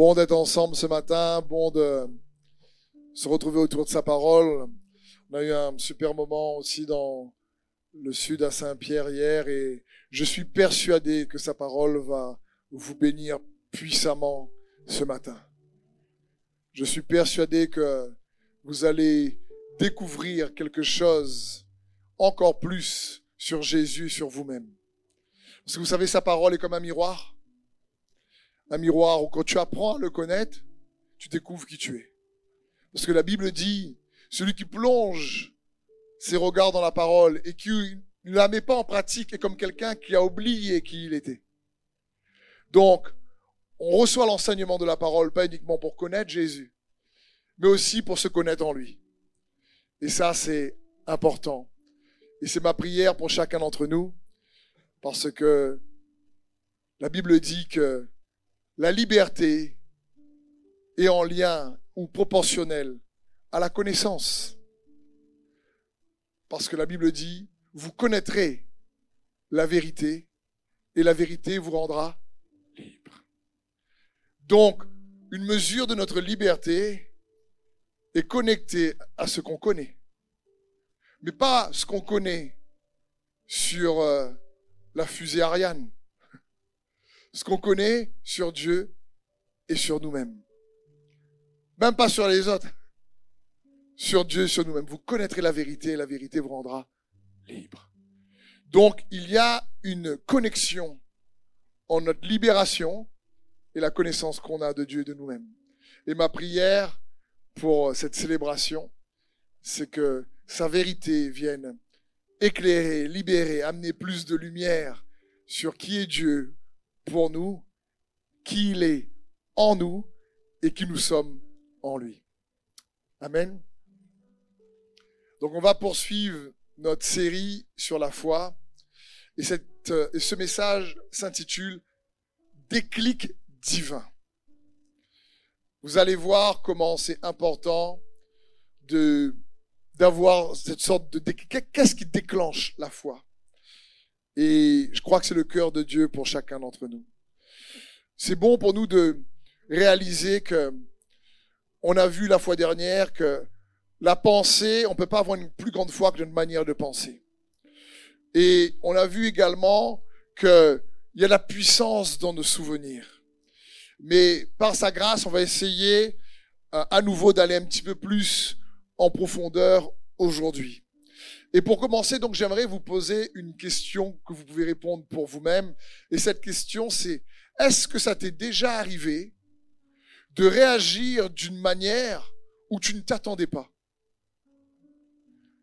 Bon d'être ensemble ce matin, bon de se retrouver autour de sa parole. On a eu un super moment aussi dans le sud à Saint-Pierre hier et je suis persuadé que sa parole va vous bénir puissamment ce matin. Je suis persuadé que vous allez découvrir quelque chose encore plus sur Jésus, sur vous-même. Parce que vous savez, sa parole est comme un miroir. Un miroir où quand tu apprends à le connaître, tu découvres qui tu es. Parce que la Bible dit, celui qui plonge ses regards dans la parole et qui ne la met pas en pratique est comme quelqu'un qui a oublié qui il était. Donc, on reçoit l'enseignement de la parole, pas uniquement pour connaître Jésus, mais aussi pour se connaître en lui. Et ça, c'est important. Et c'est ma prière pour chacun d'entre nous, parce que la Bible dit que la liberté est en lien ou proportionnelle à la connaissance. Parce que la Bible dit, vous connaîtrez la vérité et la vérité vous rendra libre. Donc, une mesure de notre liberté est connectée à ce qu'on connaît. Mais pas ce qu'on connaît sur euh, la fusée Ariane. Ce qu'on connaît sur Dieu et sur nous-mêmes. Même pas sur les autres. Sur Dieu et sur nous-mêmes. Vous connaîtrez la vérité et la vérité vous rendra libre. Donc, il y a une connexion en notre libération et la connaissance qu'on a de Dieu et de nous-mêmes. Et ma prière pour cette célébration, c'est que sa vérité vienne éclairer, libérer, amener plus de lumière sur qui est Dieu pour nous, qui il est en nous et qui nous sommes en lui. Amen. Donc on va poursuivre notre série sur la foi et, cette, euh, ce message s'intitule Déclic divin. Vous allez voir comment c'est important d'avoir cette sorte de qu'est-ce qui déclenche la foi? Et je crois que c'est le cœur de Dieu pour chacun d'entre nous. C'est bon pour nous de réaliser que on a vu la fois dernière que la pensée, on peut pas avoir une plus grande foi que d'une manière de penser. Et on a vu également qu'il y a la puissance dans nos souvenirs. Mais par sa grâce, on va essayer euh, à nouveau d'aller un petit peu plus en profondeur aujourd'hui. Et pour commencer, donc, j'aimerais vous poser une question que vous pouvez répondre pour vous-même. Et cette question, c'est, est-ce que ça t'est déjà arrivé de réagir d'une manière où tu ne t'attendais pas?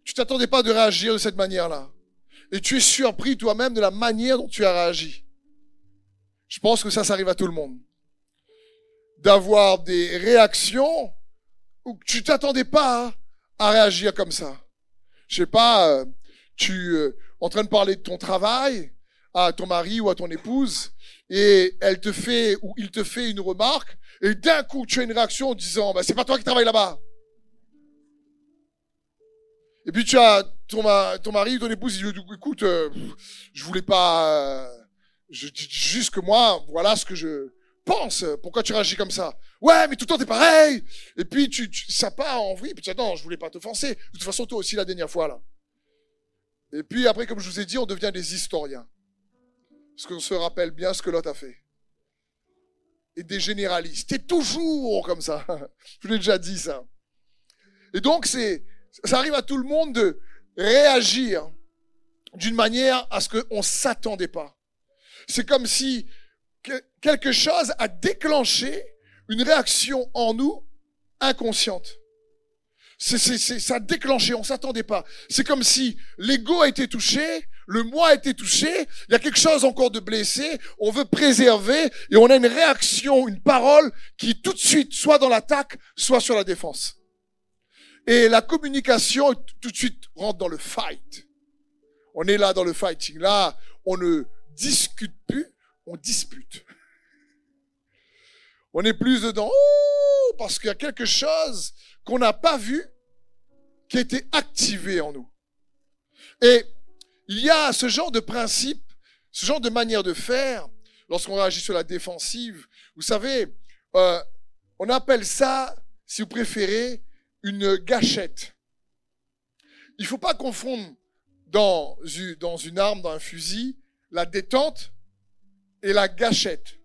Tu t'attendais pas de réagir de cette manière-là. Et tu es surpris toi-même de la manière dont tu as réagi. Je pense que ça, ça arrive à tout le monde. D'avoir des réactions où tu t'attendais pas à réagir comme ça. Je sais pas, euh, tu euh, en train de parler de ton travail à ton mari ou à ton épouse et elle te fait ou il te fait une remarque et d'un coup tu as une réaction en disant bah, c'est pas toi qui travailles là-bas. Et puis tu as ton, mari ou ton épouse il dit écoute euh, je voulais pas je dis juste que moi voilà ce que je pense, pourquoi tu réagis comme ça? Ouais, mais tout le temps t'es pareil. Et puis tu, tu ça part en vrille. Puis tu dis non, je voulais pas t'offenser. De toute façon, toi aussi la dernière fois là. Et puis après, comme je vous ai dit, on devient des historiens, parce qu'on se rappelle bien ce que l'autre a fait. Et des généralistes. T'es toujours comme ça. je l'ai déjà dit ça. Et donc c'est, ça arrive à tout le monde de réagir d'une manière à ce qu'on s'attendait pas. C'est comme si quelque chose a déclenché une réaction en nous inconsciente. C'est, ça a déclenché, on s'attendait pas. C'est comme si l'ego a été touché, le moi a été touché, il y a quelque chose encore de blessé, on veut préserver et on a une réaction, une parole qui tout de suite soit dans l'attaque, soit sur la défense. Et la communication tout de suite rentre dans le fight. On est là dans le fighting. Là, on ne discute plus, on dispute. On est plus dedans, parce qu'il y a quelque chose qu'on n'a pas vu qui a été activé en nous. Et il y a ce genre de principe, ce genre de manière de faire, lorsqu'on réagit sur la défensive. Vous savez, Euh, on appelle ça, si vous préférez, une gâchette. Il ne faut pas confondre dans, dans une arme, dans un fusil, la détente et la gâchette.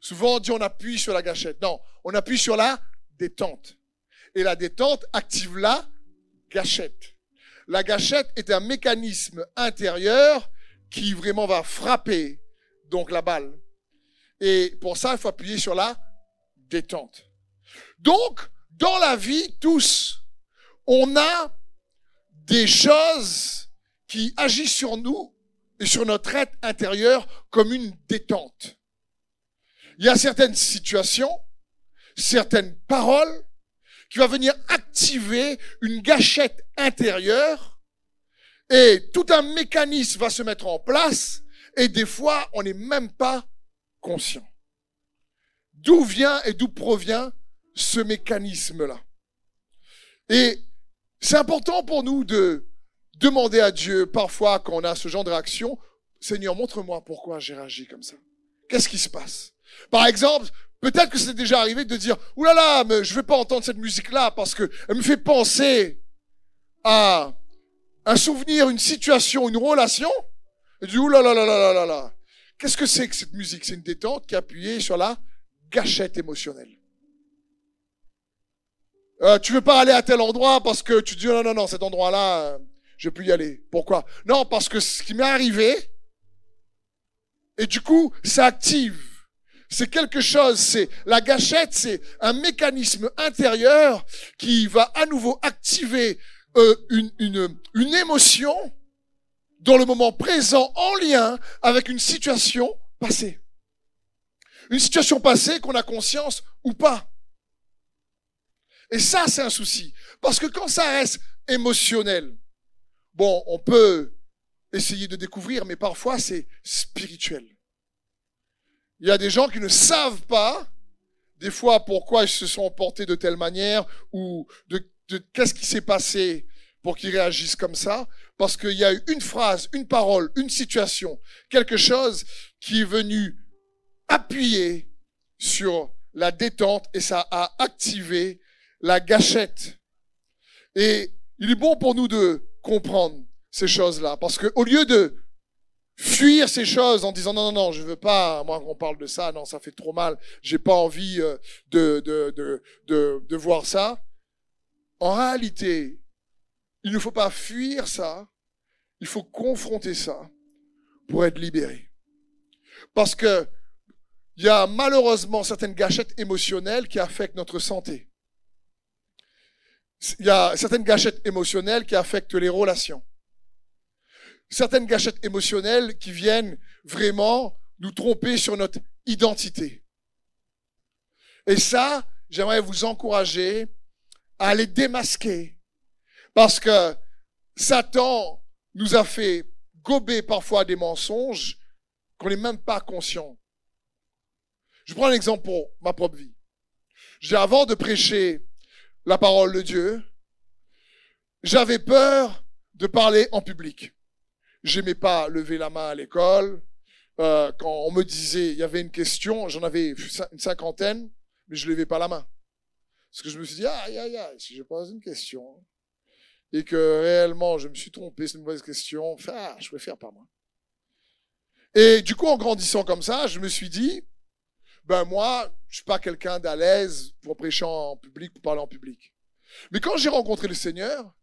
Souvent on dit on appuie sur la gâchette. Non, on appuie sur la détente. Et la détente active la gâchette. La gâchette est un mécanisme intérieur qui vraiment va frapper donc la balle. Et pour ça, il faut appuyer sur la détente. Donc, dans la vie, tous, on a des choses qui agissent sur nous sur notre être intérieur comme une détente. Il y a certaines situations, certaines paroles qui vont venir activer une gâchette intérieure et tout un mécanisme va se mettre en place et des fois on n'est même pas conscient. D'où vient et d'où provient ce mécanisme-là? Et c'est important pour nous de demander à Dieu, parfois quand on a ce genre de réaction, Seigneur, montre-moi pourquoi j'ai réagi comme ça. Qu'est-ce qui se passe? Par exemple, peut-être que c'est déjà arrivé de dire, Ouh là là, mais je vais pas entendre cette musique-là parce que elle me fait penser à un souvenir, une situation, une relation. Et du ouh là là là là là là Qu'est-ce que c'est que cette musique? C'est une détente qui est appuyée sur la gâchette émotionnelle. Euh, tu veux pas aller à tel endroit parce que tu dis non non non cet endroit-là euh, je peux y aller. Pourquoi? Non parce que ce qui m'est arrivé et du coup ça active. C'est quelque chose, c'est la gâchette, c'est un mécanisme intérieur qui va à nouveau activer euh, une, une, une émotion dans le moment présent en lien avec une situation passée. Une situation passée qu'on a conscience ou pas. Et ça, c'est un souci. Parce que quand ça reste émotionnel, bon, on peut essayer de découvrir, mais parfois c'est spirituel. Il y a des gens qui ne savent pas, des fois, pourquoi ils se sont portés de telle manière ou de, de qu'est-ce qui s'est passé pour qu'ils réagissent comme ça, parce qu'il y a eu une phrase, une parole, une situation, quelque chose qui est venu appuyer sur la détente et ça a activé la gâchette. Et il est bon pour nous de comprendre ces choses-là, parce que au lieu de fuir ces choses en disant non non non je veux pas moi on parle de ça non ça fait trop mal j'ai pas envie euh, de voir ça. En réalité il ne faut pas fuir ça. Il faut confronter ça pour être libéré. Parce que il y a malheureusement certaines gâchettes émotionnelles qui affectent notre santé il y a certaines gâchettes émotionnelles qui affectent les relations. Certaines gâchettes émotionnelles qui viennent vraiment nous tromper sur notre identité. Et ça, j'aimerais vous encourager à les démasquer. Parce que Satan nous a fait gober parfois des mensonges qu'on n'est même pas conscient. Je prends un exemple pour ma propre vie. J'ai avant de prêcher la parole de Dieu. J'avais peur de parler en public. J'aimais pas lever la main à l'école. Euh, quand on me disait, il y avait une question, j'en avais une cinquantaine, mais je levais pas la main. Parce que je me suis dit, aïe, aïe, aïe, si je pose une question, et que réellement je me suis trompé, c'est une mauvaise question, ah, je préfère pas moi. Et du coup, en grandissant comme ça, je me suis dit, ben moi, je suis pas quelqu'un d'à l'aise pour prêcher en public, pour parler en public. Mais quand j'ai rencontré le Seigneur,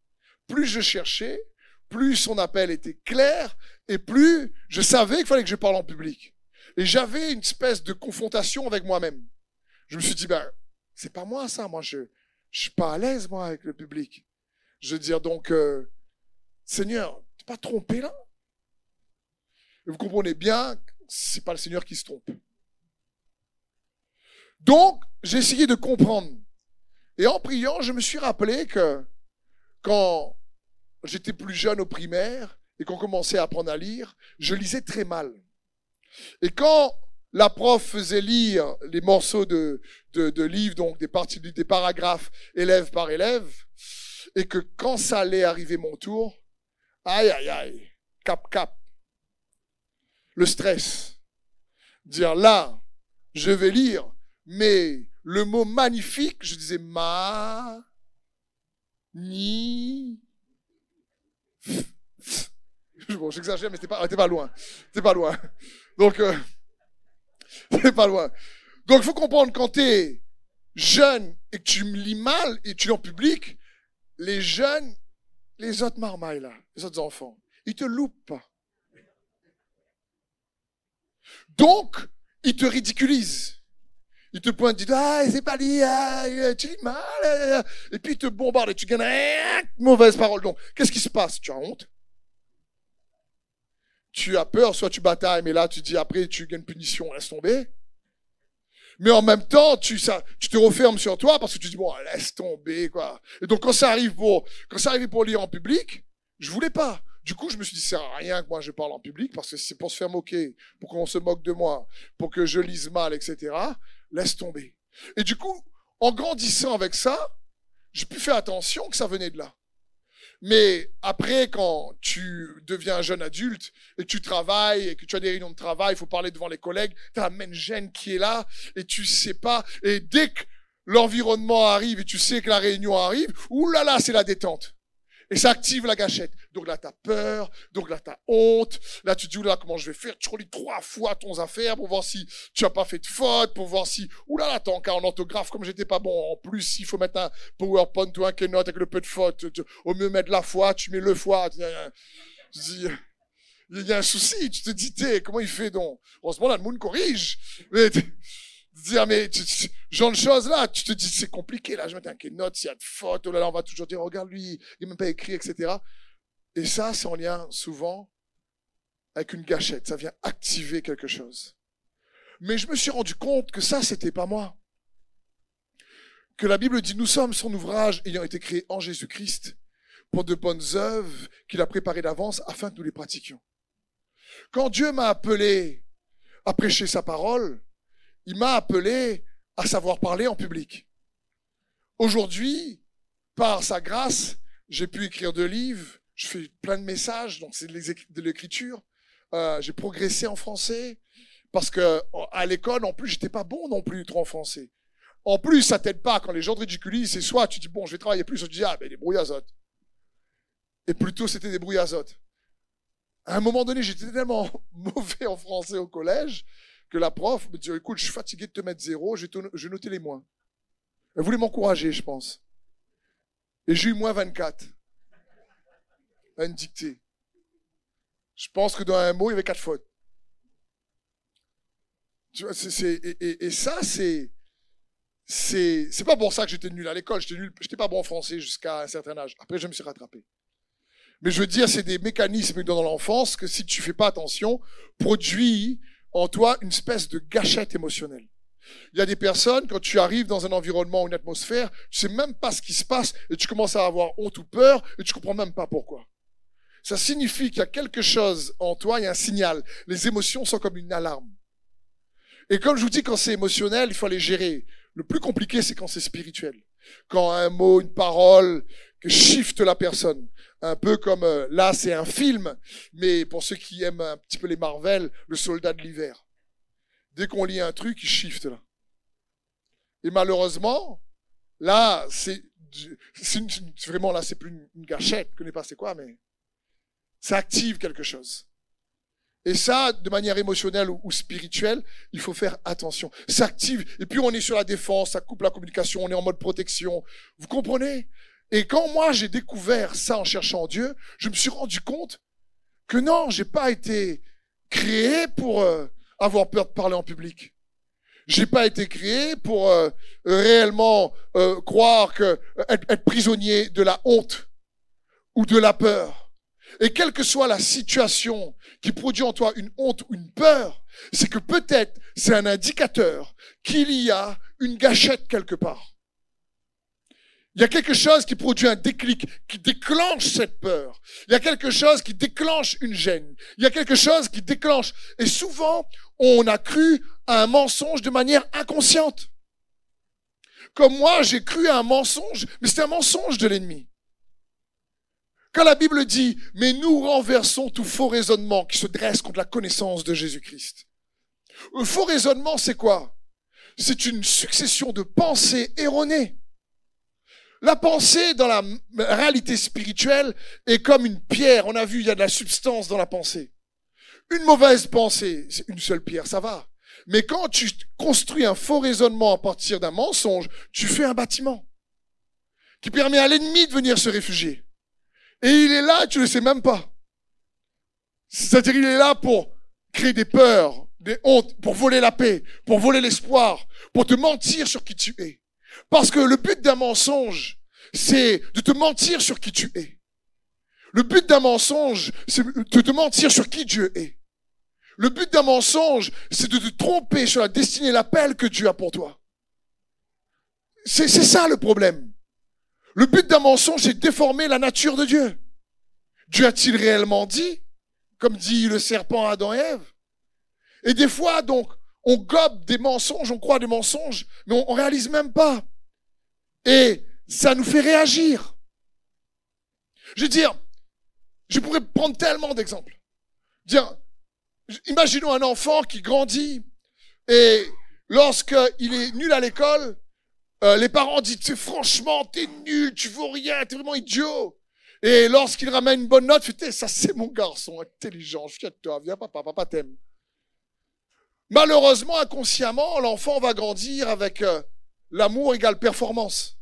plus je cherchais, plus son appel était clair, et plus je savais qu'il fallait que je parle en public. Et j'avais une espèce de confrontation avec moi-même. Je me suis dit, ben, c'est pas moi ça, moi je, je suis pas à l'aise moi avec le public. Je veux dire donc, euh, Seigneur, t'es pas trompé là? Et vous comprenez bien, c'est pas le Seigneur qui se trompe. Donc, j'ai essayé de comprendre. Et en priant, je me suis rappelé que quand j'étais plus jeune au primaire et qu'on commençait à apprendre à lire, je lisais très mal. Et quand la prof faisait lire les morceaux de, de, livres, donc des parties, des paragraphes élève par élève, et que quand ça allait arriver mon tour, aïe, aïe, aïe, cap, cap, le stress. Dire là, je vais lire, Mais le mot magnifique, je disais ma, ni. Bon, j'exagère, mais c'était pas, loin. C'était pas loin. Donc, euh, c'est pas loin. Donc, il faut comprendre quand tu es jeune et que tu me lis mal et tu lis en public, les jeunes, les autres marmailles là, les autres enfants, ils te loupent pas. Donc, ils te ridiculisent. Ils te pointent, ils disent, ah, c'est pas dit, ah, tu lis mal, ah, et puis ils te bombardent et tu gagnes une mauvaise parole. Donc, qu'est-ce qui se passe? Tu as honte? Tu as peur, soit tu batailles, mais là, tu dis, après, tu gagnes punition, laisse tomber. Mais en même temps, tu, ça, tu te refermes sur toi parce que tu dis, bon, laisse tomber, quoi. Et donc, quand ça arrive pour, quand ça arrive pour lire en public, je voulais pas. Du coup, je me suis dit, c'est rien que moi je parle en public parce que c'est pour se faire moquer, pour qu'on se moque de moi, pour que je lise mal, etc. Laisse tomber. Et du coup, en grandissant avec ça, j'ai pu faire attention que ça venait de là. Mais après, quand tu deviens un jeune adulte et tu travailles et que tu as des réunions de travail, il faut parler devant les collègues, tu as la même gêne qui est là et tu sais pas. Et dès que l'environnement arrive et tu sais que la réunion arrive, oulala, c'est la détente. Et ça active la gâchette. Donc là, tu as peur, donc là, tu as honte. Là, tu te dis, là, comment je vais faire? Tu relis trois fois ton affaire pour voir si tu as pas fait de faute, pour voir si, oulala, t'as encore en orthographe, comme j'étais pas bon. En plus, il faut mettre un PowerPoint ou un Keynote avec le peu de fautes. Au mieux mettre la foi, tu mets le foi. il y a un souci. Tu te dis, comment il fait donc? Heureusement, là, le monde corrige. Mais dire, mais ce genre de choses là, tu te dis, c'est compliqué, là, je mets un note, s'il y a de fautes, oh là là, on va toujours dire, regarde lui, il n'a même pas écrit, etc. Et ça, c'est en lien souvent avec une gâchette, ça vient activer quelque chose. Mais je me suis rendu compte que ça, c'était pas moi. Que la Bible dit, nous sommes son ouvrage ayant été créé en Jésus-Christ pour de bonnes œuvres qu'il a préparées d'avance afin que nous les pratiquions. Quand Dieu m'a appelé à prêcher sa parole, il m'a appelé à savoir parler en public. Aujourd'hui, par sa grâce, j'ai pu écrire deux livres, je fais plein de messages, donc c'est de l'écriture. Euh, j'ai progressé en français parce que à l'école, en plus, j'étais pas bon non plus trop en français. En plus, ça t'aide pas quand les gens te ridiculisent. C'est soit tu dis bon, je vais travailler plus, tu dis ah ben des brouillazotes. Et plutôt c'était des brouillazotes. À un moment donné, j'étais tellement mauvais en français au collège que la prof me dit, écoute, je suis fatigué de te mettre zéro, je vais, noter les moins. Elle voulait m'encourager, je pense. Et j'ai eu moins 24 à une dictée. Je pense que dans un mot, il y avait quatre fautes. Tu vois, et, ça, c'est, c'est, pas pour ça que j'étais nul à l'école. J'étais nul, j'étais pas bon en français jusqu'à un certain âge. Après, je me suis rattrapé. Mais je veux dire, c'est des mécanismes dans l'enfance que si tu fais pas attention, produit en toi une espèce de gâchette émotionnelle. Il y a des personnes, quand tu arrives dans un environnement ou une atmosphère, tu sais même pas ce qui se passe et tu commences à avoir honte ou peur et tu comprends même pas pourquoi. Ça signifie qu'il y a quelque chose en toi, il y a un signal. Les émotions sont comme une alarme. Et comme je vous dis, quand c'est émotionnel, il faut les gérer. Le plus compliqué, c'est quand c'est spirituel. Quand un mot, une parole, shift la personne un peu comme euh, là, c'est un film, mais pour ceux qui aiment un petit peu les Marvel, le soldat de l'hiver. Dès qu'on lit un truc, il shift là. Et malheureusement, là, c'est vraiment là, c'est plus une, gâchette, je connais pas c'est quoi, mais ça active quelque chose. Et ça, de manière émotionnelle ou, spirituelle, il faut faire attention. Ça active. Et puis on est sur la défense, ça coupe la communication, on est en mode protection. Vous comprenez? Et quand moi j'ai découvert ça en cherchant Dieu, je me suis rendu compte que non, j'ai pas été créé pour euh, avoir peur de parler en public. J'ai pas été créé pour euh, réellement euh, croire que être, être prisonnier de la honte ou de la peur. Et quelle que soit la situation qui produit en toi une honte ou une peur, c'est que peut-être c'est un indicateur qu'il y a une gâchette quelque part. Il y a quelque chose qui produit un déclic, qui déclenche cette peur. Il y a quelque chose qui déclenche une gêne. Il y a quelque chose qui déclenche. Et souvent, on a cru à un mensonge de manière inconsciente. Comme moi, j'ai cru à un mensonge, mais c'est un mensonge de l'ennemi. Quand la Bible dit, mais nous renversons tout faux raisonnement qui se dresse contre la connaissance de Jésus-Christ. Le faux raisonnement, c'est quoi? C'est une succession de pensées erronées. La pensée dans la réalité spirituelle est comme une pierre. On a vu, il y a de la substance dans la pensée. Une mauvaise pensée, c'est une seule pierre, ça va. Mais quand tu construis un faux raisonnement à partir d'un mensonge, tu fais un bâtiment qui permet à l'ennemi de venir se réfugier. Et il est là, tu ne le sais même pas. C'est-à-dire, il est là pour créer des peurs, des hontes, pour voler la paix, pour voler l'espoir, pour te mentir sur qui tu es. Parce que le but d'un mensonge, c'est de te mentir sur qui tu es. Le but d'un mensonge, c'est de te mentir sur qui Dieu est. Le but d'un mensonge, c'est de te tromper sur la destinée et l'appel que Dieu a pour toi. C'est ça le problème. Le but d'un mensonge, c'est de déformer la nature de Dieu. Dieu a-t-il réellement dit, comme dit le serpent à Adam et Ève? Et des fois, donc, on gobe des mensonges, on croit des mensonges, mais on, ne réalise même pas. Et ça nous fait réagir. Je veux dire, je pourrais prendre tellement d'exemples. Dire, imaginons un enfant qui grandit et lorsqu'il est nul à l'école, euh, les parents disent franchement, t'es nul, tu vaux rien, t'es vraiment idiot. Et lorsqu'il ramène une bonne note, fait, ça c'est mon garçon, intelligent, fier de toi, viens papa, papa t'aime. Malheureusement, inconsciemment, l'enfant va grandir avec euh, l'amour égale performance.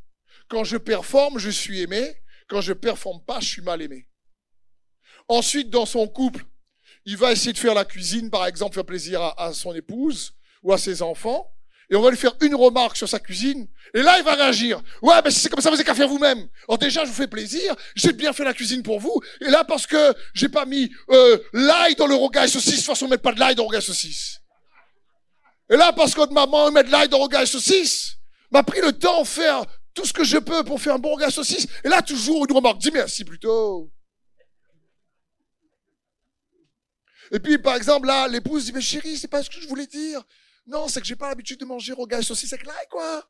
Quand je performe, je suis aimé. Quand je performe pas, je suis mal aimé. Ensuite, dans son couple, il va essayer de faire la cuisine, par exemple, faire plaisir à, son épouse ou à ses enfants. Et on va lui faire une remarque sur sa cuisine. Et là, il va réagir. Ouais, ben si c'est comme ça, vous n'avez qu'à faire vous-même. Alors déjà, je vous fais plaisir. J'ai bien fait la cuisine pour vous. Et là, parce que j'ai pas mis euh, l'ail dans le rogaille saucisse, de toute façon, on met pas de l'ail dans le rogaille saucisse. Et là, parce que maman met de l'ail dans le rogaille saucisse, m'a pris le temps de faire tout ce que je peux pour faire un bon rogaille saucisse. Et là, toujours une remarque. Dis merci plutôt. Et puis, par exemple, là, l'épouse dit, mais chérie, c'est pas ce que je voulais dire. Non, c'est que j'ai pas l'habitude de manger gage saucisse avec l'ail, quoi.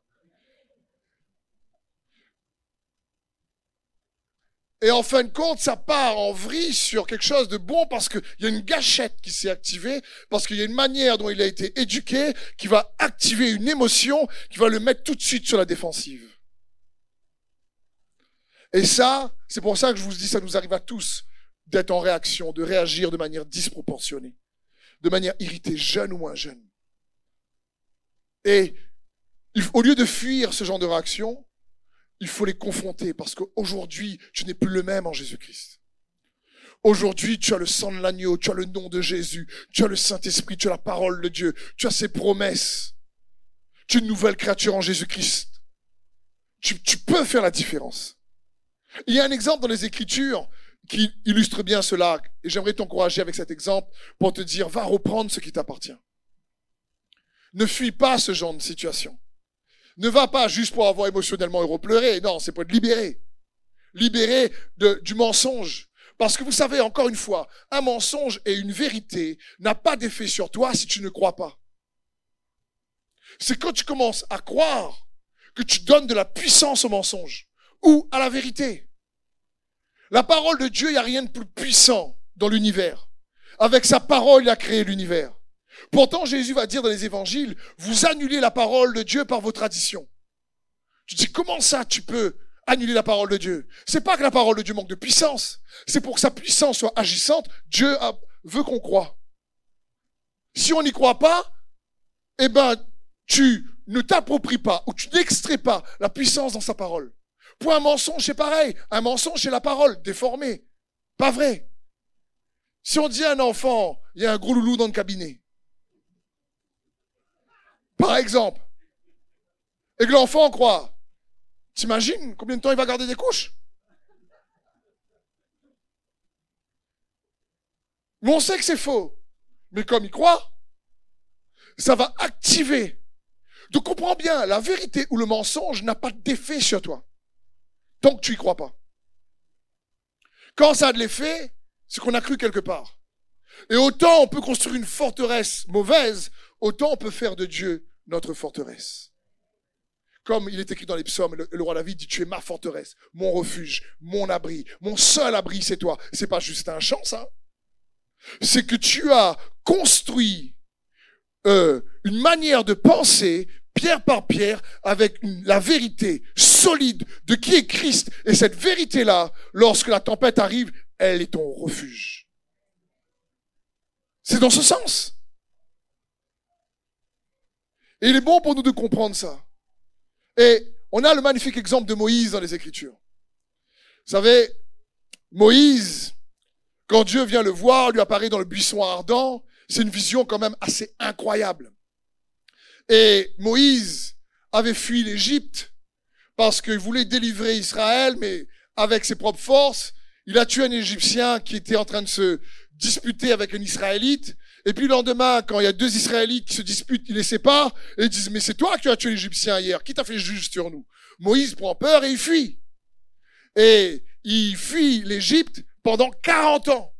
Et en fin de compte, ça part en vrille sur quelque chose de bon parce qu'il y a une gâchette qui s'est activée, parce qu'il y a une manière dont il a été éduqué qui va activer une émotion qui va le mettre tout de suite sur la défensive. Et ça, c'est pour ça que je vous dis, ça nous arrive à tous d'être en réaction, de réagir de manière disproportionnée, de manière irritée, jeune ou moins jeune. Et au lieu de fuir ce genre de réaction, il faut les confronter parce qu'aujourd'hui, tu n'es plus le même en Jésus-Christ. Aujourd'hui, tu as le sang de l'agneau, tu as le nom de Jésus, tu as le Saint-Esprit, tu as la parole de Dieu, tu as ses promesses. Tu es une nouvelle créature en Jésus-Christ. Tu, tu peux faire la différence. Il y a un exemple dans les Écritures qui illustre bien cela. Et j'aimerais t'encourager avec cet exemple pour te dire, va reprendre ce qui t'appartient. Ne fuis pas ce genre de situation. Ne va pas juste pour avoir émotionnellement heureux pleurer. Non, c'est pour te libérer. Libérer de, du mensonge. Parce que vous savez, encore une fois, un mensonge et une vérité n'a pas d'effet sur toi si tu ne crois pas. C'est quand tu commences à croire que tu donnes de la puissance au mensonge ou à la vérité. La parole de Dieu, il n'y a rien de plus puissant dans l'univers. Avec sa parole, il a créé l'univers. Pourtant, Jésus va dire dans les évangiles, vous annulez la parole de Dieu par vos traditions. Je dis, comment ça tu peux annuler la parole de Dieu? C'est pas que la parole de Dieu manque de puissance. C'est pour que sa puissance soit agissante. Dieu veut qu'on croit. Si on n'y croit pas, eh ben, tu ne t'appropries pas ou tu n'extrais pas la puissance dans sa parole. Pour un mensonge, c'est pareil. Un mensonge, c'est la parole déformée. Pas vrai. Si on dit à un enfant, il y a un gros loulou dans le cabinet. Par exemple. Et que l'enfant croit. T'imagines combien de temps il va garder des couches? Mais on sait que c'est faux. Mais comme il croit, ça va activer. Donc comprends bien, la vérité ou le mensonge n'a pas d'effet sur toi. Tant que tu y crois pas. Quand ça a de l'effet, c'est qu'on a cru quelque part. Et autant on peut construire une forteresse mauvaise, autant on peut faire de Dieu notre forteresse. Comme il est écrit dans les psaumes, le, roi David dit, tu es ma forteresse, mon refuge, mon abri, mon seul abri, c'est toi. C'est pas juste un chant, ça. C'est que tu as construit euh, une manière de penser pierre par pierre avec la vérité solide de qui est Christ. Et cette vérité-là, lorsque la tempête arrive, elle est ton refuge. C'est dans ce sens. Et il est bon pour nous de comprendre ça. Et on a le magnifique exemple de Moïse dans les Écritures. Vous savez, Moïse, quand Dieu vient le voir, lui apparaît dans le buisson ardent, c'est une vision quand même assez incroyable. Et Moïse avait fui l'Égypte parce qu'il voulait délivrer Israël, mais avec ses propres forces. Il a tué un Égyptien qui était en train de se disputer avec un Israélite. Et puis le lendemain, quand il y a deux Israélites qui se disputent, ils les séparent et ils disent, mais c'est toi qui as tué l'Égyptien hier. Qui t'a fait juge sur nous? Moïse prend peur et il fuit. Et il fuit l'Égypte pendant 40 ans.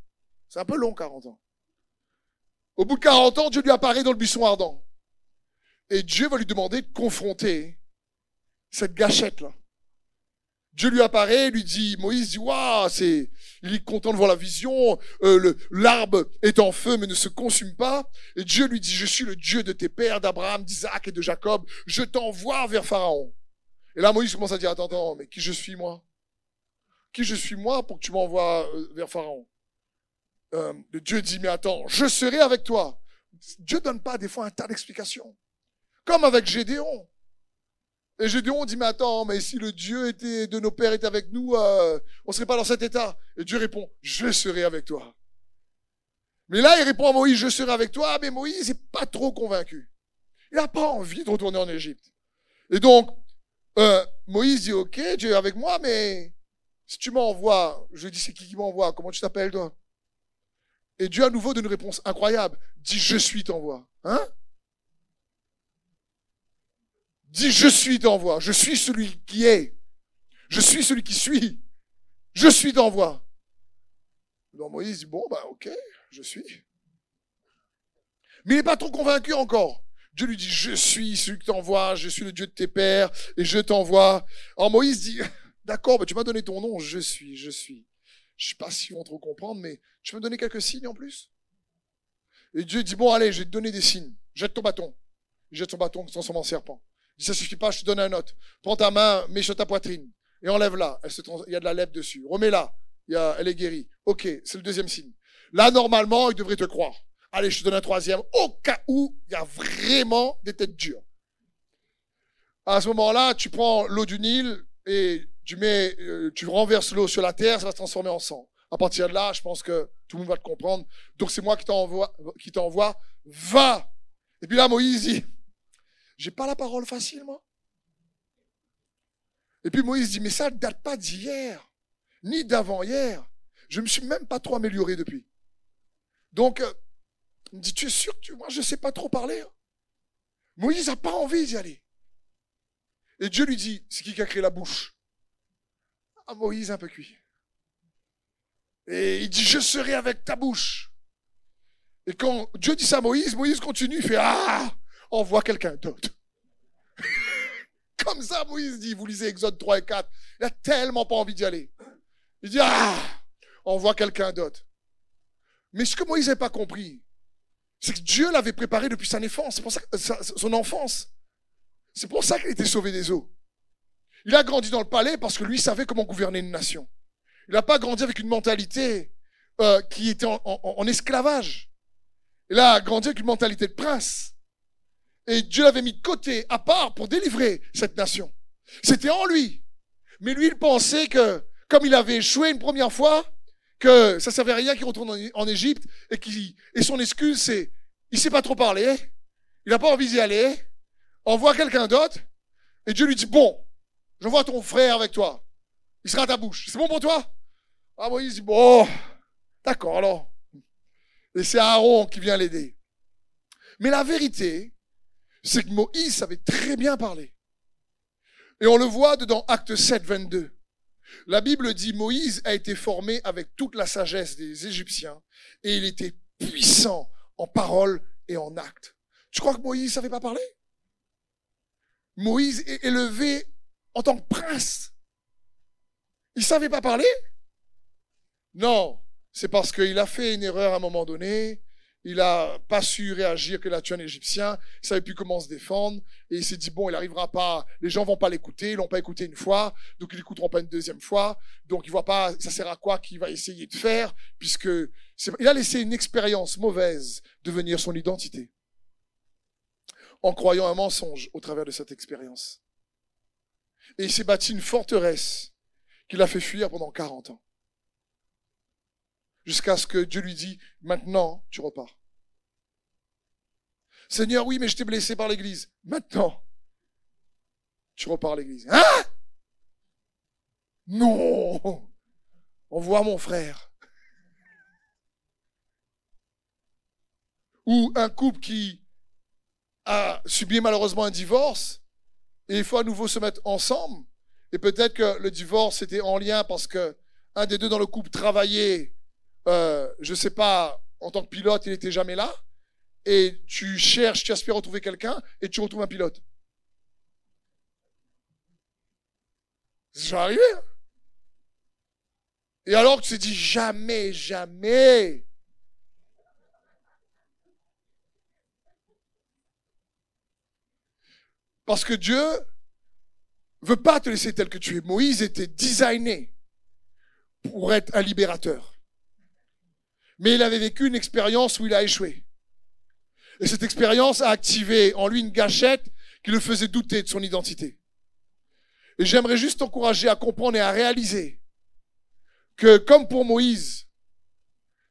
C'est un peu long, 40 ans. Au bout de 40 ans, Dieu lui apparaît dans le buisson ardent. Et Dieu va lui demander de confronter cette gâchette-là. Dieu lui apparaît, lui dit, Moïse dit, waouh, c'est, il est content de voir la vision, euh, l'arbre est en feu mais ne se consume pas. Et Dieu lui dit, je suis le Dieu de tes pères, d'Abraham, d'Isaac et de Jacob, je t'envoie vers Pharaon. Et là, Moïse commence à dire, attends, attends, mais qui je suis moi? Qui je suis moi pour que tu m'envoies euh, vers Pharaon? Euh, Dieu dit, mais attends, je serai avec toi. Dieu donne pas des fois un tas d'explications. Comme avec Gédéon. Et Gédéon dit, mais attends, mais si le Dieu était, de nos pères était avec nous, euh, on serait pas dans cet état. Et Dieu répond, je serai avec toi. Mais là, il répond à Moïse, je serai avec toi, mais Moïse n'est pas trop convaincu. Il n'a pas envie de retourner en Égypte. Et donc, euh, Moïse dit, ok, Dieu est avec moi, mais si tu m'envoies, je dis, c'est qui qui m'envoie? Comment tu t'appelles, toi? Et Dieu à nouveau donne une réponse incroyable. Dit, je suis t'envoie. Hein? Dis, je suis d'envoi. Je suis celui qui est. Je suis celui qui suis. Je suis d'envoi. Donc Moïse dit, bon, bah, ok, je suis. Mais il n'est pas trop convaincu encore. Dieu lui dit, je suis celui qui t'envoie, je suis le Dieu de tes pères, et je t'envoie. Alors Moïse dit, d'accord, bah, tu m'as donné ton nom, je suis, je suis. Je sais pas si vont trop comprendre, mais tu me donner quelques signes en plus? Et Dieu dit, bon, allez, je vais te donner des signes. Jette ton bâton. Il jette son bâton, en serpent. Dit, ça suffit pas, je te donne un autre. Prends ta main, mets sur ta poitrine et enlève-la. Il y a de la lèvre dessus. Remets-la. elle est guérie. Ok, c'est le deuxième signe. Là, normalement, il devrait te croire. Allez, je te donne un troisième, au cas où il y a vraiment des têtes dures. À ce moment-là, tu prends l'eau du Nil et tu mets, euh, tu renverses l'eau sur la terre, ça va se transformer en sang. À partir de là, je pense que tout le monde va te comprendre. Donc c'est moi qui t'envoie, qui t'envoie, va. Et puis là, Moïse dit, j'ai pas la parole facile, moi. Et puis Moïse dit, mais ça ne date pas d'hier, ni d'avant-hier. Je me suis même pas trop amélioré depuis. Donc, euh, il me dit, tu es sûr que tu, moi, je ne sais pas trop parler. Hein. Moïse n'a pas envie d'y aller. Et Dieu lui dit, c'est qui qui a créé la bouche? Ah, Moïse un peu cuit. Et il dit, je serai avec ta bouche. Et quand Dieu dit ça à Moïse, Moïse continue, il fait, ah envoie quelqu'un d'autre. Comme ça, Moïse dit, vous lisez Exode 3 et 4, il a tellement pas envie d'y aller. Il dit, ah, envoie quelqu'un d'autre. Mais ce que Moïse n'a pas compris, c'est que Dieu l'avait préparé depuis sa naissance, c'est pour ça, son enfance. C'est pour ça qu'il était sauvé des eaux. Il a grandi dans le palais parce que lui savait comment gouverner une nation. Il n'a pas grandi avec une mentalité euh, qui était en, en esclavage. Il a grandi avec une mentalité de prince. Et Dieu l'avait mis de côté, à part, pour délivrer cette nation. C'était en lui. Mais lui, il pensait que, comme il avait échoué une première fois, que ça servait à rien qu'il retourne en Égypte et qui et son excuse c'est, il sait pas trop parler, il n'a pas envie d'y aller, envoie quelqu'un d'autre, et Dieu lui dit, bon, je vois ton frère avec toi, il sera à ta bouche, c'est bon pour toi? Ah, Moïse dit, bon, d'accord alors. Et c'est Aaron qui vient l'aider. Mais la vérité, c'est que Moïse savait très bien parler. Et on le voit dans Acte 7, 22. La Bible dit Moïse a été formé avec toute la sagesse des Égyptiens et il était puissant en parole et en acte. Tu crois que Moïse savait pas parler? Moïse est élevé en tant que prince. Il savait pas parler? Non, c'est parce qu'il a fait une erreur à un moment donné. Il a pas su réagir qu'il a tué un Égyptien, il savait plus comment se défendre, et il s'est dit bon, il n'arrivera pas, les gens vont pas l'écouter, ils l'ont pas écouté une fois, donc ils l'écouteront pas une deuxième fois, donc il voit pas, ça sert à quoi qu'il va essayer de faire, puisque il a laissé une expérience mauvaise devenir son identité, en croyant un mensonge au travers de cette expérience. Et il s'est bâti une forteresse qu'il a fait fuir pendant 40 ans jusqu'à ce que Dieu lui dit, maintenant, tu repars. Seigneur, oui, mais je t'ai blessé par l'église. Maintenant, tu repars à l'église. Hein? Non Envoie mon frère. Ou un couple qui a subi malheureusement un divorce et il faut à nouveau se mettre ensemble. Et peut-être que le divorce était en lien parce que un des deux dans le couple travaillait euh, je sais pas, en tant que pilote, il n'était jamais là, et tu cherches, tu aspires à retrouver quelqu'un, et tu retrouves un pilote. C'est arrivé. Hein. et alors tu te dis jamais, jamais. Parce que Dieu veut pas te laisser tel que tu es. Moïse était designé pour être un libérateur mais il avait vécu une expérience où il a échoué. Et cette expérience a activé en lui une gâchette qui le faisait douter de son identité. Et j'aimerais juste t'encourager à comprendre et à réaliser que comme pour Moïse,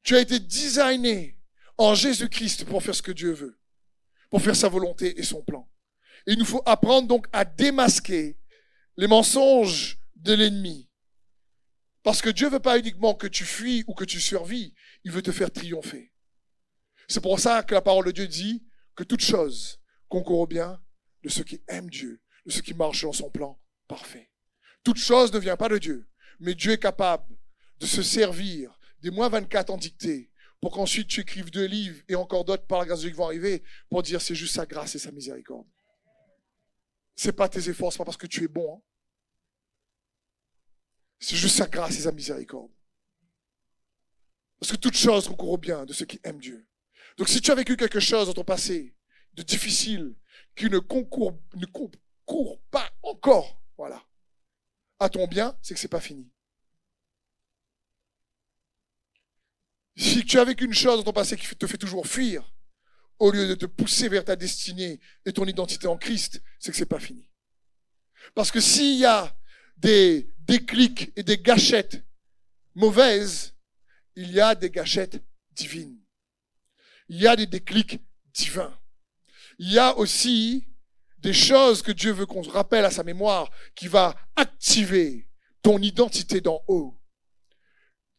tu as été designé en Jésus-Christ pour faire ce que Dieu veut, pour faire sa volonté et son plan. Il nous faut apprendre donc à démasquer les mensonges de l'ennemi. Parce que Dieu veut pas uniquement que tu fuis ou que tu survis, il veut te faire triompher. C'est pour ça que la parole de Dieu dit que toute chose concourt au bien de ceux qui aiment Dieu, de ceux qui marchent dans son plan parfait. Toute chose ne vient pas de Dieu, mais Dieu est capable de se servir des moins 24 en dictée pour qu'ensuite tu écrives deux livres et encore d'autres par la grâce de Dieu qui vont arriver pour dire c'est juste sa grâce et sa miséricorde. C'est pas tes efforts, c'est pas parce que tu es bon. Hein. C'est juste sa grâce et sa miséricorde. Parce que toute chose concourt au bien de ceux qui aiment Dieu. Donc si tu as vécu quelque chose dans ton passé de difficile, qui ne concourt, ne concourt pas encore, voilà, à ton bien, c'est que c'est pas fini. Si tu as vécu une chose dans ton passé qui te fait toujours fuir, au lieu de te pousser vers ta destinée et ton identité en Christ, c'est que c'est pas fini. Parce que s'il y a des déclics et des gâchettes mauvaises, il y a des gâchettes divines. Il y a des déclics divins. Il y a aussi des choses que Dieu veut qu'on se rappelle à sa mémoire qui va activer ton identité d'en haut,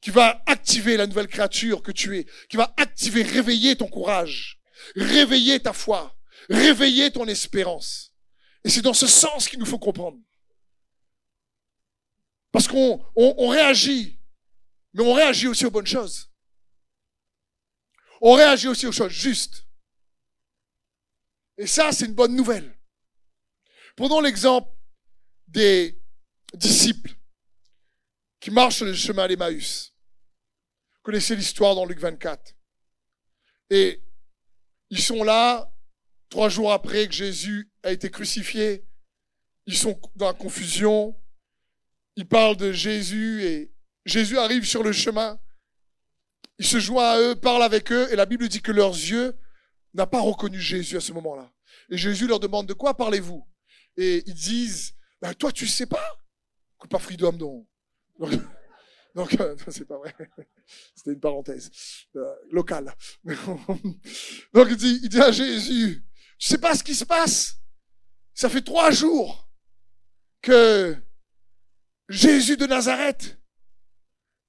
qui va activer la nouvelle créature que tu es, qui va activer, réveiller ton courage, réveiller ta foi, réveiller ton espérance. Et c'est dans ce sens qu'il nous faut comprendre. Parce qu'on on réagit mais on réagit aussi aux bonnes choses. On réagit aussi aux choses justes. Et ça, c'est une bonne nouvelle. Prenons l'exemple des disciples qui marchent sur le chemin d'Emmaüs. Vous connaissez l'histoire dans Luc 24. Et ils sont là, trois jours après que Jésus a été crucifié. Ils sont dans la confusion. Ils parlent de Jésus et Jésus arrive sur le chemin, il se joint à eux, parle avec eux, et la Bible dit que leurs yeux n'ont pas reconnu Jésus à ce moment-là. Et Jésus leur demande de quoi parlez-vous? Et ils disent, ben, toi tu sais pas pas freedom, non. Donc, euh, c'est pas vrai. C'était une parenthèse euh, locale. Donc il dit, il dit à Jésus, tu sais pas ce qui se passe? Ça fait trois jours que Jésus de Nazareth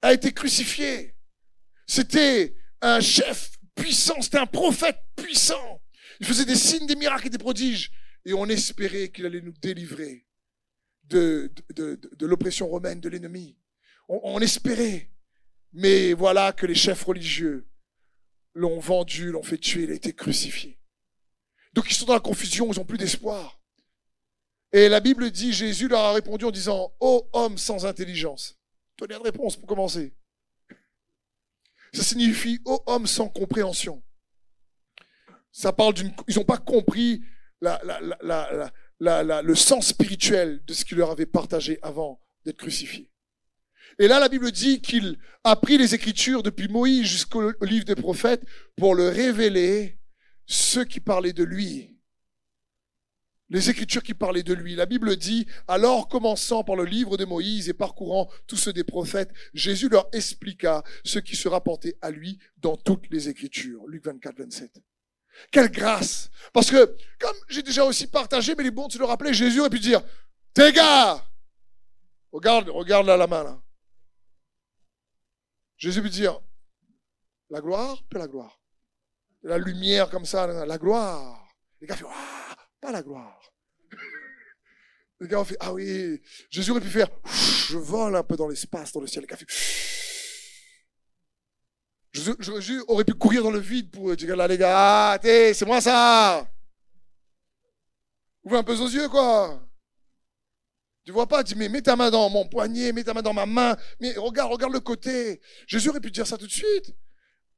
a été crucifié. C'était un chef puissant, c'était un prophète puissant. Il faisait des signes, des miracles et des prodiges. Et on espérait qu'il allait nous délivrer de, de, l'oppression romaine, de l'ennemi. On, on espérait. Mais voilà que les chefs religieux l'ont vendu, l'ont fait tuer, il a été crucifié. Donc ils sont dans la confusion, ils n'ont plus d'espoir. Et la Bible dit, Jésus leur a répondu en disant, Ô homme sans intelligence, Donnez une réponse pour commencer. Ça signifie ô homme sans compréhension. Ça parle d'une, ils n'ont pas compris la, la, la, le sens spirituel de ce qu'il leur avait partagé avant d'être crucifié. Et là, la Bible dit qu'il a pris les Écritures depuis Moïse jusqu'au livre des prophètes pour le révéler ceux qui parlaient de lui. Les Écritures qui parlaient de lui. La Bible dit, alors commençant par le livre de Moïse et parcourant tous ceux des prophètes, Jésus leur expliqua ce qui se rapportait à lui dans toutes les Écritures. Luc 24, 27. Quelle grâce Parce que, comme j'ai déjà aussi partagé, mais les bons de se le rappeler, Jésus aurait pu dire, tes gars, regarde, regarde là la main là. Jésus peut dire, la gloire, pas la gloire. La lumière comme ça, la gloire. Les gars font, ah, pas la gloire. Les gars ont fait, ah oui, Jésus aurait pu faire, je vole un peu dans l'espace, dans le ciel. Les gars fait, Jésus aurait pu courir dans le vide pour dire, là les gars, ah, c'est moi ça. Ouvrez un peu aux yeux, quoi. Tu vois pas, dis, mais mets ta main dans mon poignet, mets ta main dans ma main, mais regarde, regarde le côté. Jésus aurait pu dire ça tout de suite.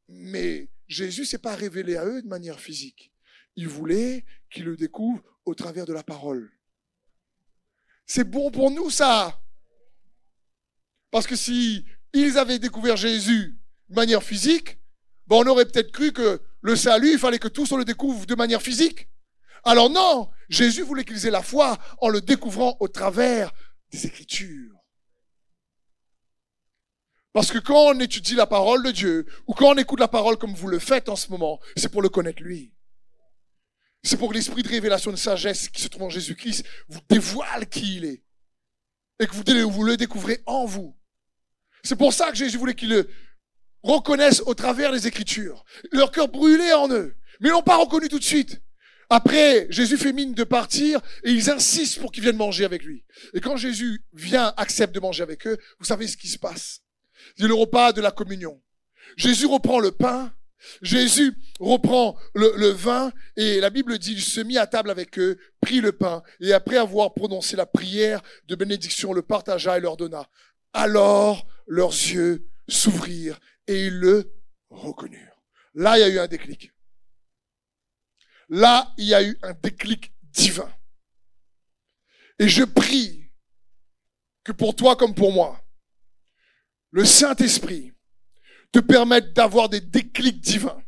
Mais Jésus s'est pas révélé à eux de manière physique. Il voulait qu'ils le découvrent au travers de la parole. C'est bon pour nous, ça. Parce que si ils avaient découvert Jésus de manière physique, ben on aurait peut-être cru que le salut, il fallait que tous on le découvre de manière physique. Alors non, Jésus voulait qu'ils aient la foi en le découvrant au travers des Écritures. Parce que quand on étudie la parole de Dieu, ou quand on écoute la parole comme vous le faites en ce moment, c'est pour le connaître lui. C'est pour que l'esprit de révélation de sagesse qui se trouve en Jésus-Christ vous dévoile qui il est. Et que vous, vous le découvrez en vous. C'est pour ça que Jésus voulait qu'ils le reconnaissent au travers des Écritures. Leur cœur brûlait en eux. Mais ils l'ont pas reconnu tout de suite. Après, Jésus fait mine de partir et ils insistent pour qu'ils viennent manger avec lui. Et quand Jésus vient, accepte de manger avec eux, vous savez ce qui se passe. C'est le repas de la communion. Jésus reprend le pain, Jésus reprend le, vin et la Bible dit, il se mit à table avec eux, prit le pain et après avoir prononcé la prière de bénédiction, le partagea et leur donna. Alors leurs yeux s'ouvrirent et ils le reconnurent. Là, il y a eu un déclic. Là, il y a eu un déclic divin. Et je prie que pour toi comme pour moi, le Saint-Esprit te permette d'avoir des déclics divins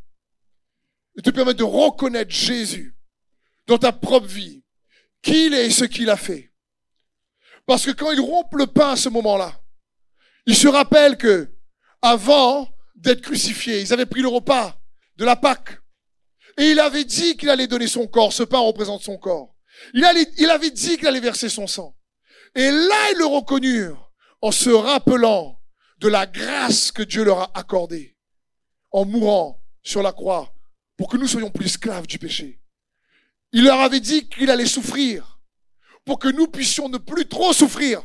et te permette de reconnaître Jésus dans ta propre vie, qui il est et ce qu'il a fait. Parce que quand il rompt le pain à ce moment-là, il se rappelle que avant d'être crucifié, ils avaient pris le repas de la Pâque. Et il avait dit qu'il allait donner son corps. Ce pain représente son corps. Il avait dit qu'il allait verser son sang. Et là, ils le reconnurent en se rappelant de la grâce que Dieu leur a accordée en mourant sur la croix pour que nous soyons plus esclaves du péché. Il leur avait dit qu'il allait souffrir pour que nous puissions ne plus trop souffrir.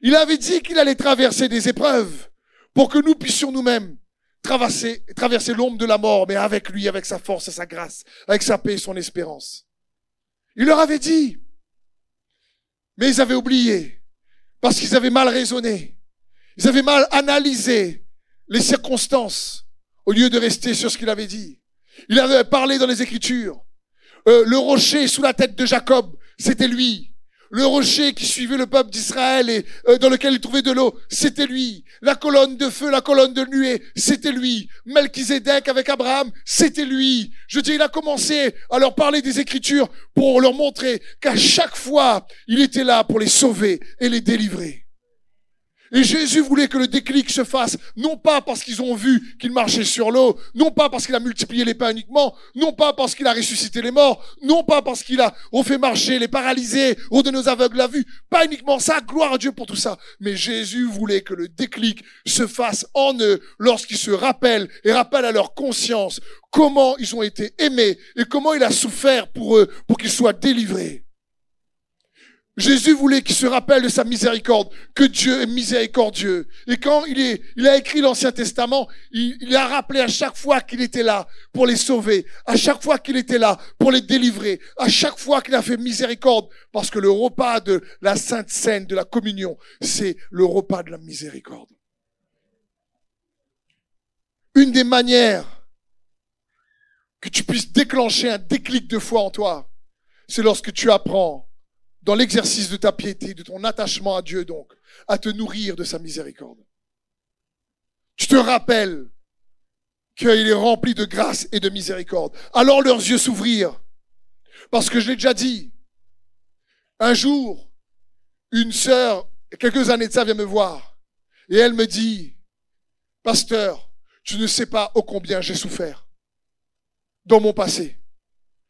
Il avait dit qu'il allait traverser des épreuves pour que nous puissions nous-mêmes traverser, traverser l'ombre de la mort, mais avec lui, avec sa force et sa grâce, avec sa paix et son espérance. Il leur avait dit, mais ils avaient oublié, parce qu'ils avaient mal raisonné, ils avaient mal analysé les circonstances, au lieu de rester sur ce qu'il avait dit. Il avait parlé dans les Écritures. Euh, le rocher sous la tête de Jacob, c'était lui le rocher qui suivait le peuple d'Israël et euh, dans lequel il trouvait de l'eau, c'était lui. La colonne de feu, la colonne de nuée, c'était lui. Melchizedek avec Abraham, c'était lui. Je dis, il a commencé à leur parler des Écritures pour leur montrer qu'à chaque fois, il était là pour les sauver et les délivrer. Et Jésus voulait que le déclic se fasse, non pas parce qu'ils ont vu qu'il marchait sur l'eau, non pas parce qu'il a multiplié les pains uniquement, non pas parce qu'il a ressuscité les morts, non pas parce qu'il a refait marcher les paralysés, ou de nos aveugles la vue, pas uniquement ça, gloire à Dieu pour tout ça. Mais Jésus voulait que le déclic se fasse en eux lorsqu'ils se rappellent et rappellent à leur conscience comment ils ont été aimés et comment il a souffert pour eux, pour qu'ils soient délivrés. Jésus voulait qu'il se rappelle de sa miséricorde, que Dieu est miséricordieux. Et quand il, a écrit l'Ancien Testament, il, il, a rappelé à chaque fois qu'il était là pour les sauver, à chaque fois qu'il était là pour les délivrer, à chaque fois qu'il a fait miséricorde, parce que le repas de la Sainte Seine, de la communion, c'est le repas de la miséricorde. Une des manières que tu puisses déclencher un déclic de foi en toi, c'est lorsque tu apprends, dans l'exercice de ta piété, de ton attachement à Dieu donc, à te nourrir de sa miséricorde. Tu te rappelles qu'il est rempli de grâce et de miséricorde. Alors leurs yeux s'ouvrirent. Parce que je l'ai déjà dit. Un jour, une sœur, quelques années de ça, vient me voir. Et elle me dit, Pasteur, tu ne sais pas ô combien j'ai souffert dans mon passé.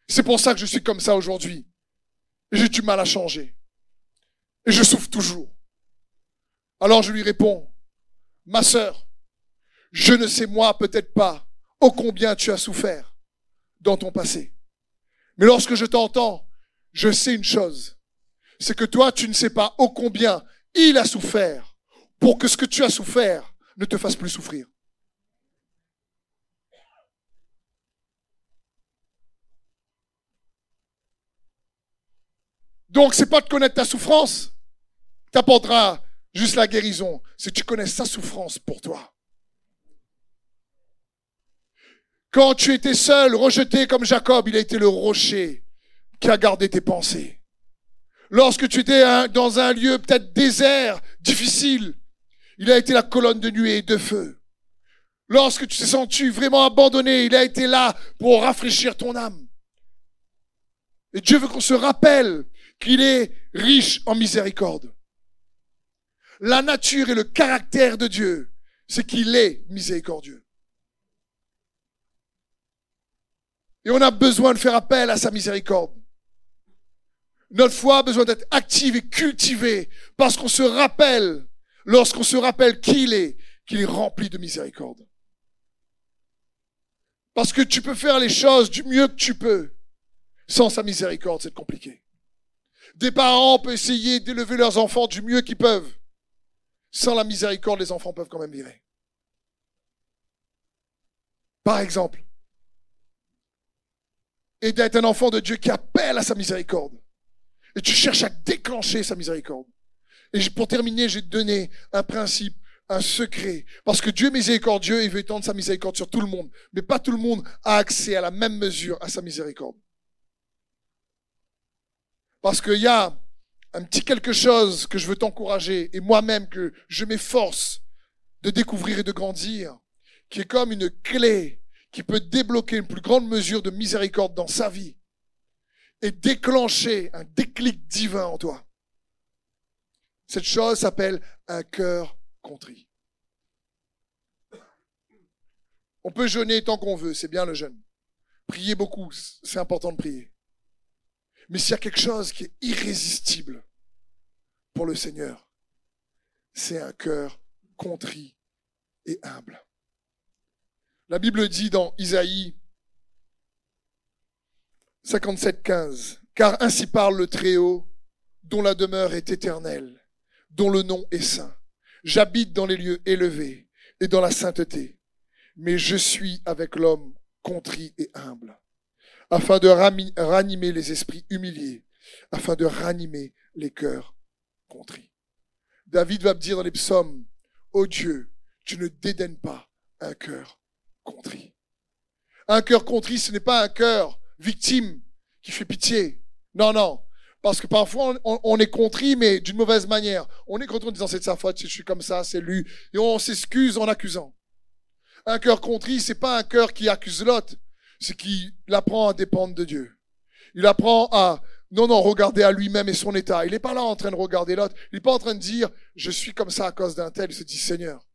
C'est pour ça que je suis comme ça aujourd'hui. J'ai du mal à changer. Et je souffre toujours. Alors je lui réponds, ma sœur, je ne sais moi peut-être pas ô combien tu as souffert dans ton passé. Mais lorsque je t'entends, je sais une chose. C'est que toi, tu ne sais pas ô combien il a souffert pour que ce que tu as souffert ne te fasse plus souffrir. Donc, c'est pas de connaître ta souffrance, t'apportera juste la guérison. C'est que tu connais sa souffrance pour toi. Quand tu étais seul, rejeté comme Jacob, il a été le rocher qui a gardé tes pensées. Lorsque tu étais dans un lieu peut-être désert, difficile, il a été la colonne de nuée et de feu. Lorsque tu t'es senti vraiment abandonné, il a été là pour rafraîchir ton âme. Et Dieu veut qu'on se rappelle qu'il est riche en miséricorde. La nature et le caractère de Dieu, c'est qu'il est miséricordieux. Et on a besoin de faire appel à sa miséricorde. Notre foi a besoin d'être active et cultivée parce qu'on se rappelle, lorsqu'on se rappelle qui il est, qu'il est rempli de miséricorde. Parce que tu peux faire les choses du mieux que tu peux. Sans sa miséricorde, c'est compliqué. Des parents peuvent essayer d'élever leurs enfants du mieux qu'ils peuvent. Sans la miséricorde, les enfants peuvent quand même virer. Par exemple, et d'être un enfant de Dieu qui appelle à sa miséricorde. Et tu cherches à déclencher sa miséricorde. Et pour terminer, j'ai donné un principe, un secret. Parce que Dieu est miséricordieux, il veut étendre sa miséricorde sur tout le monde. Mais pas tout le monde a accès à la même mesure à sa miséricorde. Parce qu'il y a un petit quelque chose que je veux t'encourager et moi-même que je m'efforce de découvrir et de grandir, qui est comme une clé qui peut débloquer une plus grande mesure de miséricorde dans sa vie et déclencher un déclic divin en toi. Cette chose s'appelle un cœur contrit. On peut jeûner tant qu'on veut, c'est bien le jeûne. Prier beaucoup, c'est important de prier. Mais s'il y a quelque chose qui est irrésistible pour le Seigneur, c'est un cœur contrit et humble. La Bible dit dans Isaïe 57, 15, car ainsi parle le Très-Haut, dont la demeure est éternelle, dont le nom est saint. J'habite dans les lieux élevés et dans la sainteté, mais je suis avec l'homme contrit et humble afin de ranimer les esprits humiliés, afin de ranimer les cœurs contrits. David va me dire dans les psaumes, ô Dieu, tu ne dédaignes pas un cœur contrit. Un cœur contrit, ce n'est pas un cœur victime qui fait pitié. Non, non. Parce que parfois, on, est contrit, mais d'une mauvaise manière. On est contrit en disant c'est de sa faute, je suis comme ça, c'est lui. Et on s'excuse en accusant. Un cœur contrit, c'est pas un cœur qui accuse l'autre c'est qu'il apprend à dépendre de Dieu. Il apprend à, non, non, regarder à lui-même et son état. Il n'est pas là en train de regarder l'autre. Il n'est pas en train de dire, je suis comme ça à cause d'un tel. Il se dit, Seigneur,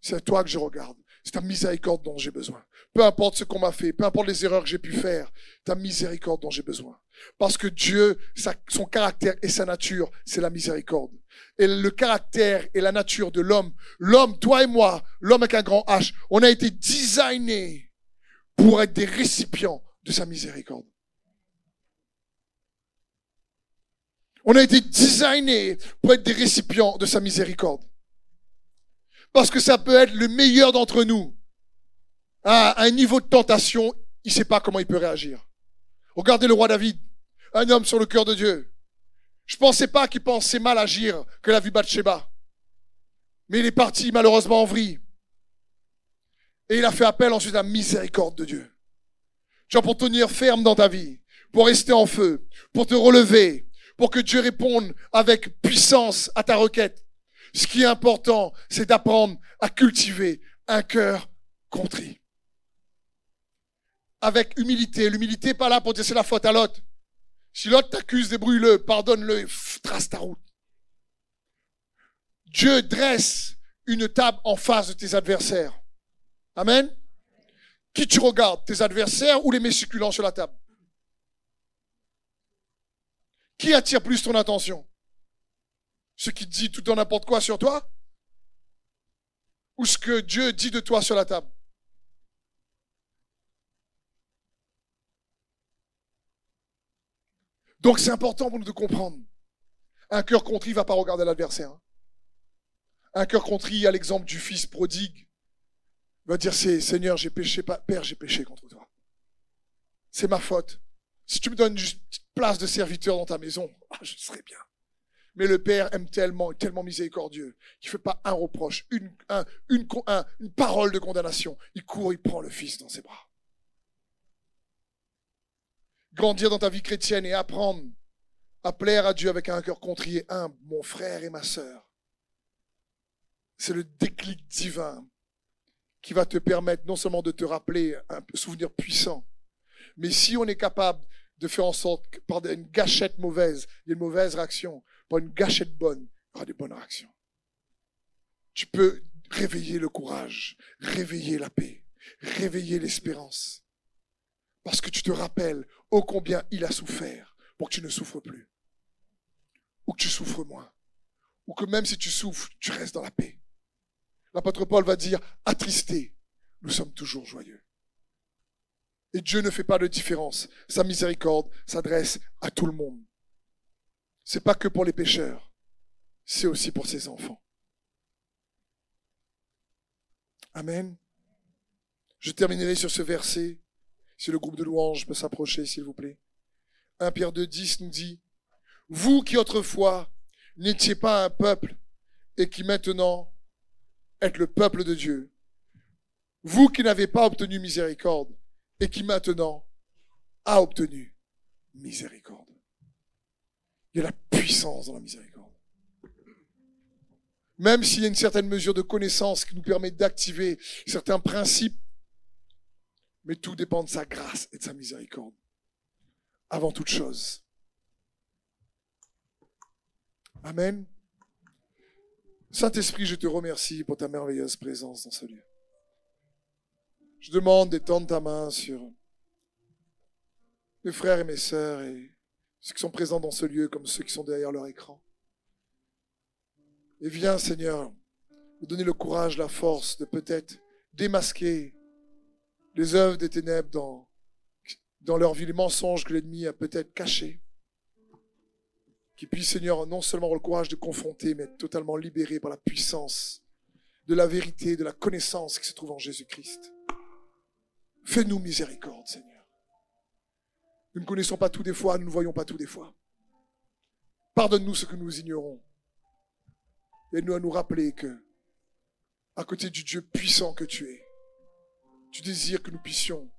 c'est à toi que je regarde. C'est ta miséricorde dont j'ai besoin. Peu importe ce qu'on m'a fait, peu importe les erreurs que j'ai pu faire, ta miséricorde dont j'ai besoin. Parce que Dieu, son caractère et sa nature, c'est la miséricorde. Et le caractère et la nature de l'homme, l'homme, toi et moi, l'homme avec un grand H, on a été designés pour être des récipients de sa miséricorde. On a été designés pour être des récipients de sa miséricorde. Parce que ça peut être le meilleur d'entre nous. À un niveau de tentation, il ne sait pas comment il peut réagir. Regardez le roi David, un homme sur le cœur de Dieu. Je pensais pas qu'il pensait mal agir que la vue Bathsheba. Mais il est parti malheureusement en vrille. Et il a fait appel ensuite à la miséricorde de Dieu. As pour tenir ferme dans ta vie, pour rester en feu, pour te relever, pour que Dieu réponde avec puissance à ta requête. Ce qui est important, c'est d'apprendre à cultiver un cœur contrit. Avec humilité. L'humilité pas là pour dire c'est la faute à l'autre. Si l'autre t'accuse, débrouille-le, pardonne-le, trace ta route. Dieu dresse une table en face de tes adversaires. Amen. Qui tu regardes, tes adversaires ou les mets succulents sur la table? Qui attire plus ton attention? Ce qui dit tout en n'importe quoi sur toi? Ou ce que Dieu dit de toi sur la table? Donc c'est important pour nous de comprendre. Un cœur contrit ne va pas regarder l'adversaire. Hein. Un cœur contrit, à l'exemple du fils prodigue, va dire c'est Seigneur, j'ai péché, Père, j'ai péché contre toi. C'est ma faute. Si tu me donnes une place de serviteur dans ta maison, ah, je serai bien. Mais le Père aime tellement, tellement miséricordieux, qu'il ne fait pas un reproche, une, parole de condamnation. Il court, il prend le Fils dans ses bras grandir dans ta vie chrétienne et apprendre à plaire à Dieu avec un cœur contrit et humble, mon frère et ma sœur. C'est le déclic divin qui va te permettre non seulement de te rappeler un souvenir puissant, mais si on est capable de faire en sorte que par une gâchette mauvaise, il y une mauvaise réaction, par une gâchette bonne, il y aura des bonnes réactions. Tu peux réveiller le courage, réveiller la paix, réveiller l'espérance. Parce que tu te rappelles ô combien il a souffert pour que tu ne souffres plus. Ou que tu souffres moins. Ou que même si tu souffres, tu restes dans la paix. L'apôtre Paul va dire, attristé, nous sommes toujours joyeux. Et Dieu ne fait pas de différence. Sa miséricorde s'adresse à tout le monde. C'est pas que pour les pécheurs, c'est aussi pour ses enfants. Amen. Je terminerai sur ce verset si le groupe de louanges peut s'approcher, s'il vous plaît. 1 Pierre 2, 10 nous dit, vous qui autrefois n'étiez pas un peuple et qui maintenant êtes le peuple de Dieu, vous qui n'avez pas obtenu miséricorde et qui maintenant a obtenu miséricorde. Il y a la puissance dans la miséricorde. Même s'il y a une certaine mesure de connaissance qui nous permet d'activer certains principes mais tout dépend de sa grâce et de sa miséricorde. Avant toute chose. Amen. Saint-Esprit, je te remercie pour ta merveilleuse présence dans ce lieu. Je demande d'étendre ta main sur mes frères et mes sœurs et ceux qui sont présents dans ce lieu comme ceux qui sont derrière leur écran. Et viens, Seigneur, me donner le courage, la force de peut-être démasquer les œuvres des ténèbres dans, dans leur vie, les mensonges que l'ennemi a peut-être cachés. Qui puisse, Seigneur, non seulement avoir le courage de confronter, mais être totalement libéré par la puissance de la vérité, de la connaissance qui se trouve en Jésus-Christ. Fais-nous miséricorde, Seigneur. Nous ne connaissons pas tout des fois, nous ne voyons pas tout des fois. Pardonne-nous ce que nous ignorons. Aide-nous à nous rappeler que, à côté du Dieu puissant que tu es, tu désires que nous puissions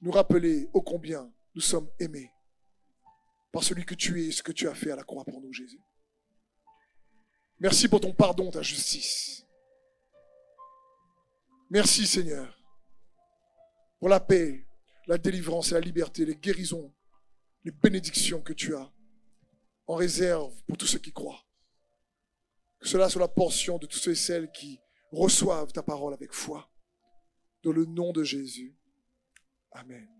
nous rappeler ô combien nous sommes aimés par celui que tu es et ce que tu as fait à la croix pour nous, Jésus. Merci pour ton pardon, ta justice. Merci, Seigneur, pour la paix, la délivrance et la liberté, les guérisons, les bénédictions que tu as en réserve pour tous ceux qui croient. Que cela soit la portion de tous ceux et celles qui reçoivent ta parole avec foi. Dans le nom de Jésus. Amen.